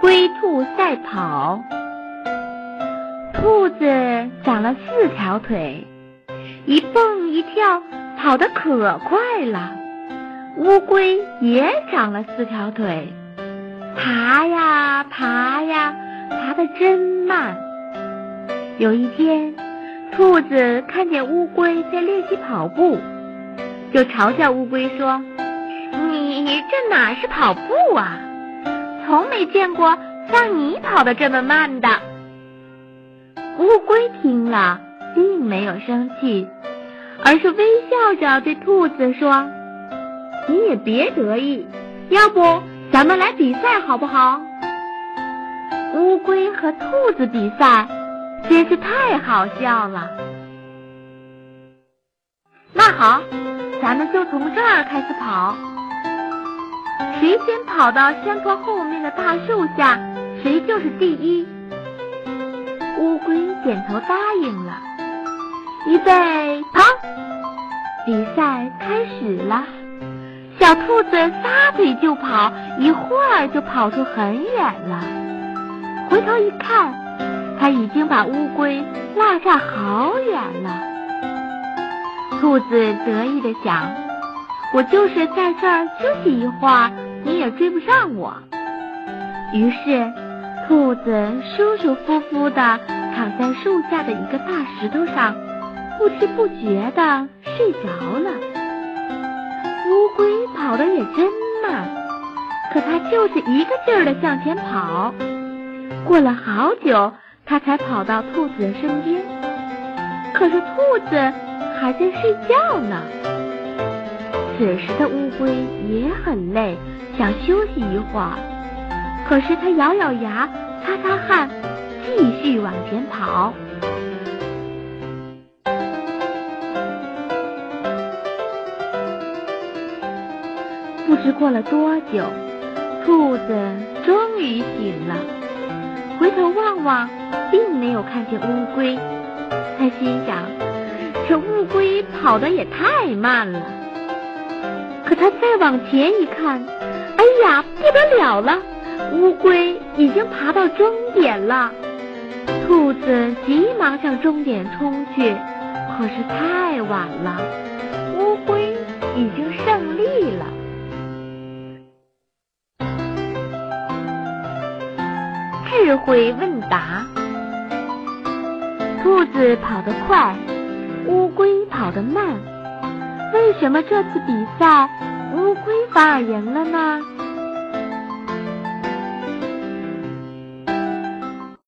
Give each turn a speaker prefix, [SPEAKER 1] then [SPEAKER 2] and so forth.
[SPEAKER 1] 龟兔赛跑。兔子长了四条腿，一蹦一跳，跑得可快了。乌龟也长了四条腿，爬呀爬呀，爬得真慢。有一天，兔子看见乌龟在练习跑步，就嘲笑乌龟说：“你这哪是跑步啊？从没见过像你跑得这么慢的。”乌龟听了，并没有生气，而是微笑着对兔子说。你也别得意，要不咱们来比赛好不好？乌龟和兔子比赛，真是太好笑了。那好，咱们就从这儿开始跑，谁先跑到山坡后面的大树下，谁就是第一。乌龟点头答应了，预备跑，比赛开始了。小兔子撒腿就跑，一会儿就跑出很远了。回头一看，它已经把乌龟落下好远了。兔子得意地想：“我就是在这儿休息一会儿，你也追不上我。”于是，兔子舒舒服服地躺在树下的一个大石头上，不知不觉地睡着了。乌龟跑得也真慢，可它就是一个劲儿的向前跑。过了好久，它才跑到兔子的身边。可是兔子还在睡觉呢。此时的乌龟也很累，想休息一会儿。可是它咬咬牙，擦擦汗，继续往前跑。不知过了多久，兔子终于醒了，回头望望，并没有看见乌龟。他心想：这乌龟跑得也太慢了。可他再往前一看，哎呀，不得了了！乌龟已经爬到终点了。兔子急忙向终点冲去，可是太晚了，乌龟已经胜利了。智慧问答：兔子跑得快，乌龟跑得慢，为什么这次比赛乌龟反而赢了呢？